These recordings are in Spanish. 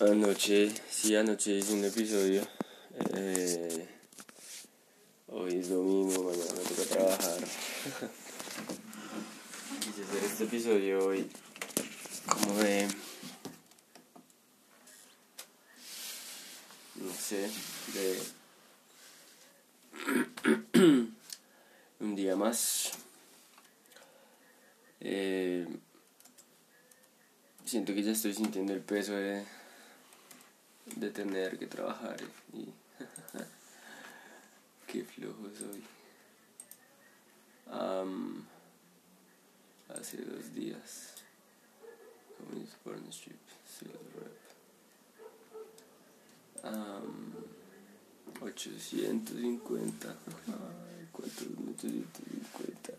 Anoche, sí, anoche hice un episodio. Eh, hoy es domingo, mañana me toca trabajar. Quise hacer este episodio hoy como de... No sé, de... un día más. Eh, siento que ya estoy sintiendo el peso de de tener que trabajar y qué flojo soy. hace dos días, Community Partnership, Sales Rep. Um, 850. Ay, ¿cuántos 850?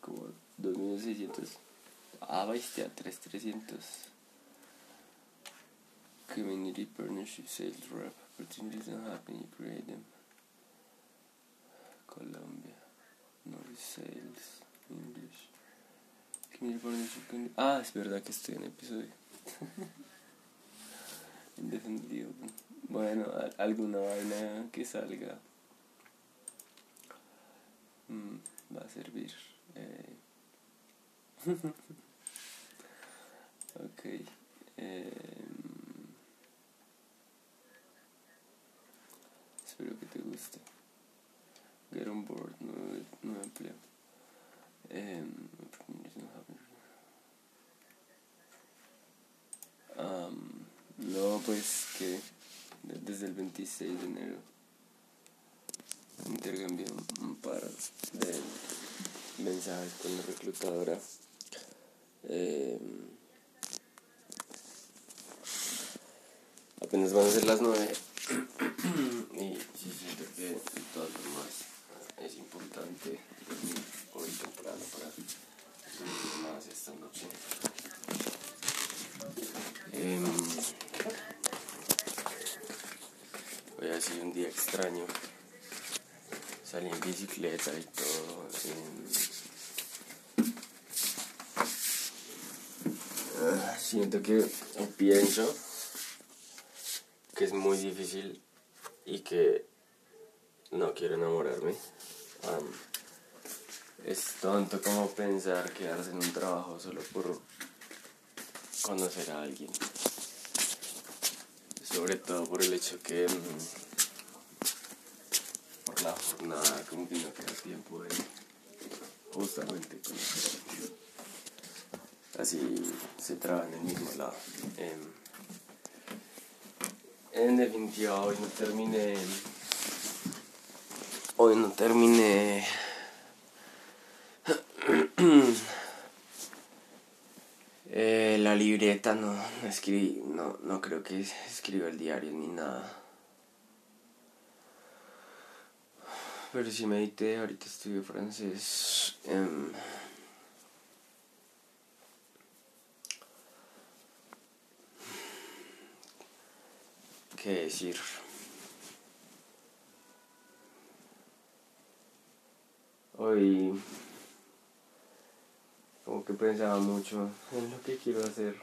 Como 2600. Ah, bestia, 3300. Community Partnership Sales Rep. Opportunities don't happen, you create them. Colombia. North Sales. English. Community Partnership. Ah, es verdad que estoy en episodio. Indefendido. Bueno, alguna vaina que salga. Mm, va a servir. Eh. ok. Eh. Espero que te guste. Get on board, nuevo, nuevo empleo. Um, um, no, pues que desde el 26 de enero intercambié un par de mensajes con la reclutadora. Eh, apenas van a ser las 9 y siento que de todas formas es importante dormir hoy temprano para dormir más esta noche. Eh, hoy ha sido un día extraño. Salí en bicicleta y todo. Eh, siento que pienso que es muy difícil y que no quiero enamorarme. es tonto como pensar quedarse en un trabajo solo por conocer a alguien. Sobre todo por el hecho que mm, por la jornada como que no queda tiempo de justamente conocer a alguien. Así se traba en el mismo lado. Em, en definitiva, hoy no terminé. Hoy no terminé. Eh, la libreta no, no escribí, no, no creo que escriba el diario ni nada. Pero sí medité, ahorita estudio francés. Em, qué decir. Hoy como que pensaba mucho en lo que quiero hacer.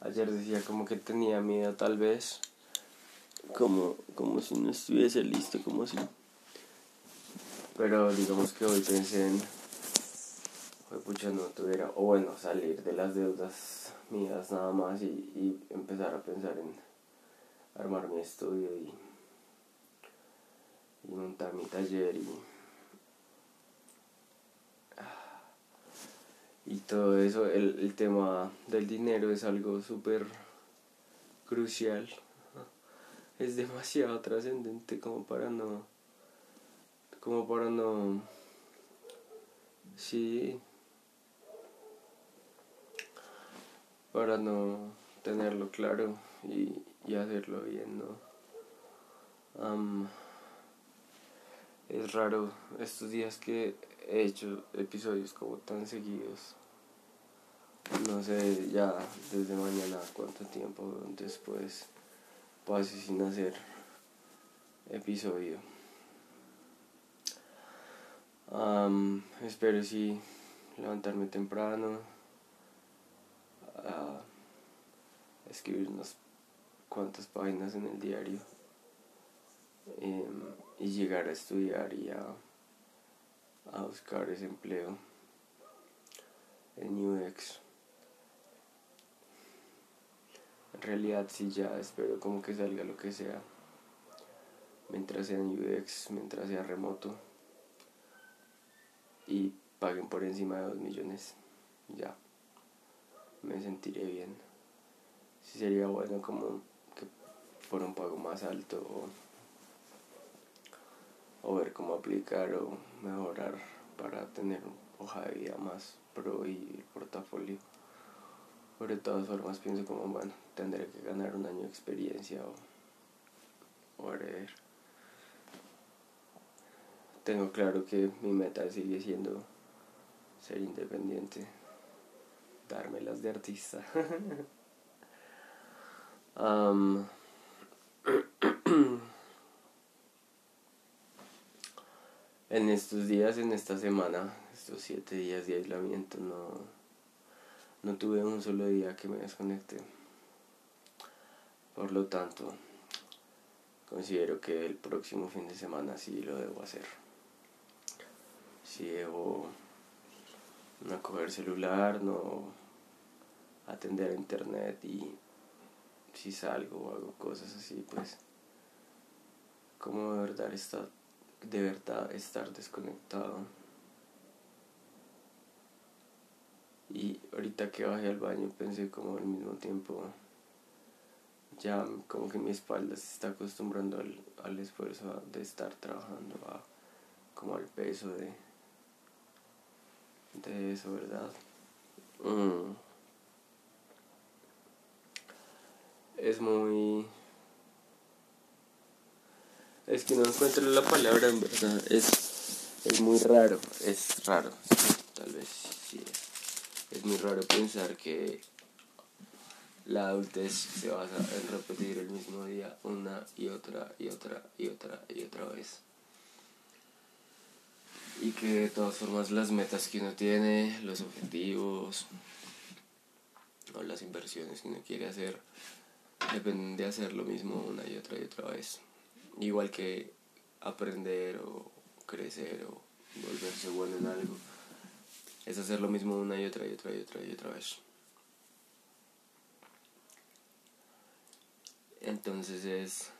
Ayer decía como que tenía miedo tal vez, como, como si no estuviese listo, como si... Pero digamos que hoy pensé en, hoy pucha no tuviera, o bueno, salir de las deudas mías nada más y, y empezar a pensar en armar mi estudio y, montar mi taller y, y todo eso, el, el tema del dinero es algo súper crucial, es demasiado trascendente como para no, como para no, sí, para no tenerlo claro y, y hacerlo bien, ¿no? es raro estos días que he hecho episodios como tan seguidos. No sé ya desde mañana cuánto tiempo después pase sin hacer episodio. espero sí levantarme temprano. escribir unas cuantas páginas en el diario em, y llegar a estudiar y a, a buscar ese empleo en UX. En realidad sí ya espero como que salga lo que sea. Mientras sea en UX, mientras sea remoto. Y paguen por encima de 2 millones. Ya. Me sentiré bien. Sí sería bueno como fuera un pago más alto o, ver cómo aplicar o mejorar para tener hoja de vida más pro y el portafolio. Pero de todas formas pienso como, bueno, tendré que ganar un año de experiencia o whatever. Tengo claro que mi meta sigue siendo ser independiente, dármelas de artista. en estos días, en esta semana, estos siete días de aislamiento, no, no tuve un solo día que me desconecte. Por lo tanto, considero que el próximo fin de semana sí lo debo hacer. Si debo no coger celular, no atender internet y si salgo o hago cosas así, pues como de verdad estar, de verdad estar desconectado. Y ahorita que bajé al baño pensé como al mismo tiempo ya como que mi espalda se está acostumbrando al, esfuerzo de estar trabajando, a, como al peso de, de eso, ¿verdad? Mm. Es muy... Es que no encuentro la palabra en verdad, es, es muy raro, es raro, tal vez sí. Es muy raro pensar que la adultez se basa en repetir el mismo día una y otra y otra y otra y otra vez. Y que de todas formas las metas que uno tiene, los objetivos o las inversiones que uno quiere hacer, dependen de hacer lo mismo una y otra y otra vez. Igual que aprender o crecer o volverse bueno en algo, es hacer lo mismo una y otra y otra y otra y otra vez. Entonces es,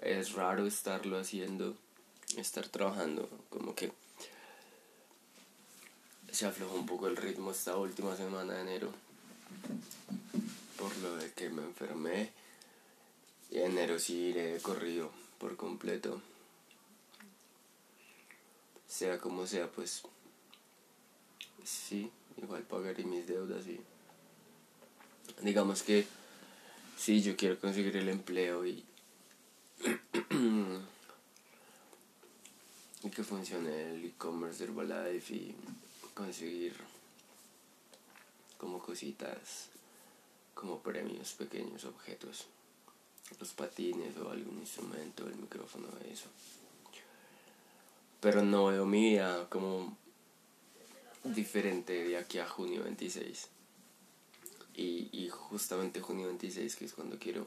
es raro estarlo haciendo, estar trabajando, como que se aflojó un poco el ritmo esta última semana de enero por lo de que me enfermé. Y enero sí iré corrido por completo. Sea como sea pues sí igual pagaré mis deudas y digamos que sí, yo quiero conseguir el empleo y, y que funcione el e-commerce de Herbalife y conseguir como cositas, como premios, pequeños objetos, los patines o algún instrumento, el micrófono, eso. Pero no veo mi vida como diferente de aquí a junio 26 y, y justamente junio 26, que es cuando quiero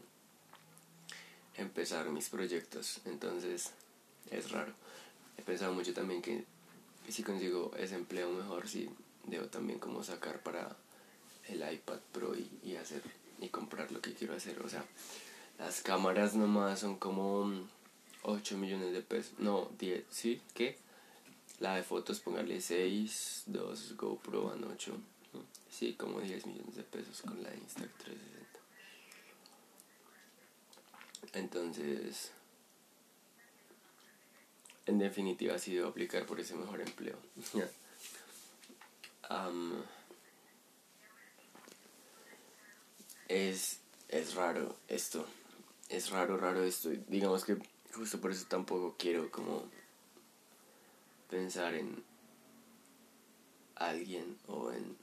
empezar mis proyectos. Entonces es raro. He pensado mucho también que si consigo ese empleo mejor, si debo también como sacar para el iPad Pro y, y, hacer y comprar lo que quiero hacer. O sea, las cámaras nomás son como 8 millones de pesos. No, 10, ¿sí? ¿Qué? La de fotos, póngale 6, 2 GoPro van 8. Sí, como 10 millones de pesos con la Insta360. Entonces, en definitiva, ha sido aplicar por ese mejor empleo. es, es raro esto. Es raro, raro esto. Digamos que justo por eso tampoco quiero como pensar en alguien o en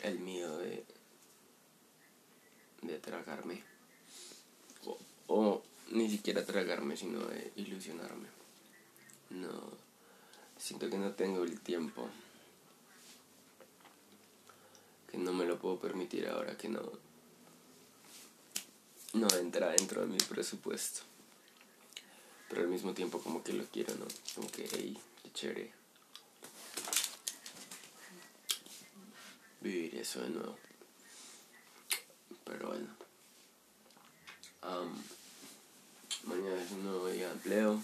el miedo de, de tragarme. O, ni siquiera tragarme, sino de ilusionarme. No, siento que no tengo el tiempo. Que no me lo puedo permitir ahora, que no, no entra dentro de mi presupuesto. Pero al mismo tiempo como que lo quiero, ¿no? Como que, hey, qué chévere. Vivir eso de nuevo. Pero bueno. mañana es un nuevo día de empleo.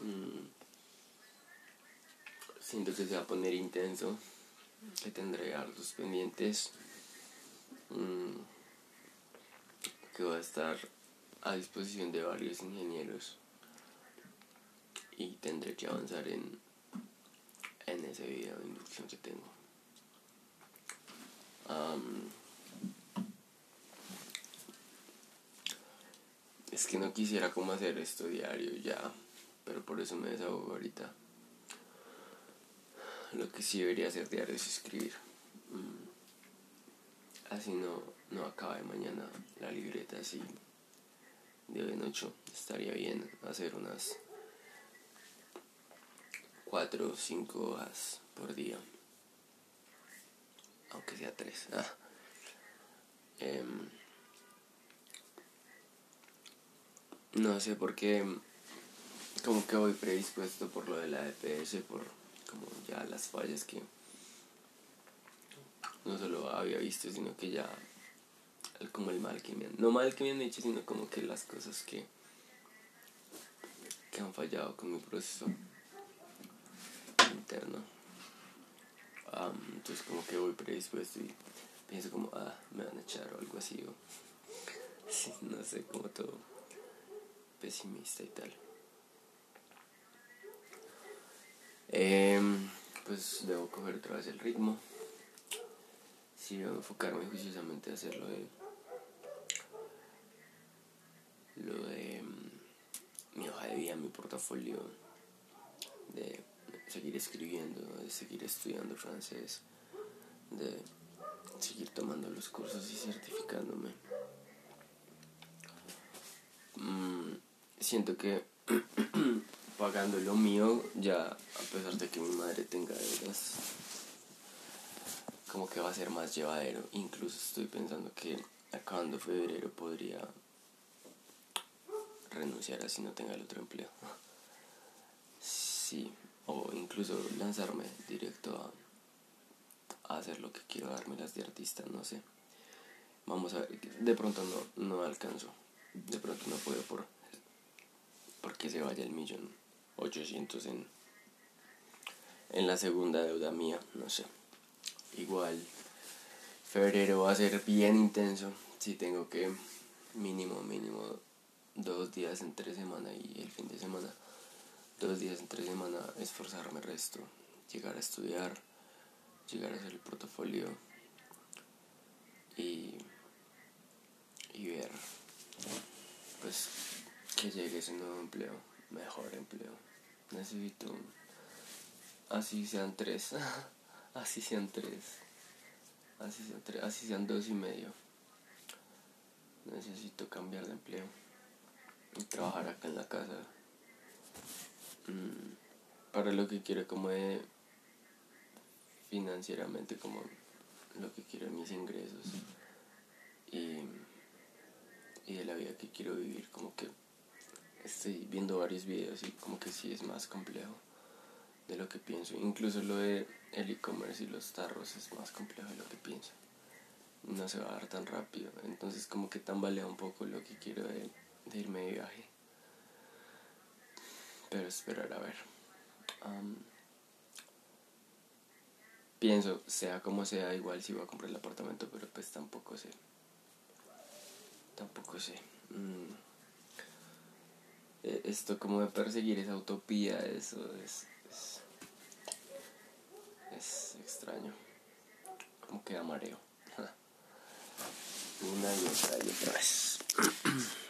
Mm. siento que se va a poner intenso. Que tendré hartos pendientes. Mm. Que va a estar a disposición de varios ingenieros y tendré que avanzar en, en ese video de inducción que tengo. es que no quisiera como hacer esto diario ya, pero por eso me desahogo ahorita. Lo que sí debería hacer diario es escribir. Mm. Así no, no acabe mañana la libreta así de hoy en. Estaría bien hacer unas cuatro o cinco hojas por día. Aunque sea tres. Ah. Em, no sé por qué. Como que voy predispuesto por lo de la EPS, por como ya las fallas que no solo había visto, sino que ya como el mal que me han, no mal que me han hecho, sino como que las cosas que que han fallado con mi proceso interno. entonces como que voy predispuesto y pienso como, ah, me van a echar o algo así. O, no sé, como todo pesimista y tal. Em, pues debo coger otra vez el ritmo. Si debo enfocarme juiciosamente a hacerlo de lo de em, mi hoja de vida, mi portafolio de seguir escribiendo, de seguir estudiando francés, de seguir tomando los cursos y certificándome. Mm, siento que pagando lo mío, ya a pesar de que mi madre tenga deudas, como que va a ser más llevadero. Incluso estoy pensando que acabando febrero podría renunciar así no tenga el otro empleo. Sí, o incluso lanzarme directo a, hacer lo que quiero, darme las de artista, no sé. Vamos a ver, de pronto no, no alcanzo, de pronto no puedo por porque se vaya el millón ochocientos en, en la segunda deuda mía, no sé. Igual, febrero va a ser bien intenso, si tengo que mínimo, mínimo dos días entre semana y el fin de semana dos días entre semana esforzarme el resto, llegar a estudiar, llegar a hacer el portafolio y, y ver pues que llegue ese nuevo empleo, mejor empleo. Necesito así sean tres, así sean tres, así sean tres, así sean dos y medio. Necesito cambiar de empleo trabajar acá en la casa. Mm, para lo que quiero como de financieramente como lo que quiero mis ingresos y, y de la vida que quiero vivir como que estoy viendo varios videos y como que sí es más complejo de lo que pienso. Incluso lo de el e-commerce y los tarros es más complejo de lo que pienso. No se va a dar tan rápido. Entonces como que tambalea un poco lo que quiero de, de irme de viaje pero esperar a ver. pienso, sea como sea, igual si voy a comprar el apartamento, pero pues tampoco sé. Tampoco sé. Mm. E, esto como de perseguir esa utopía, eso es, es, extraño. Como que da mareo. Una y otra y otra vez.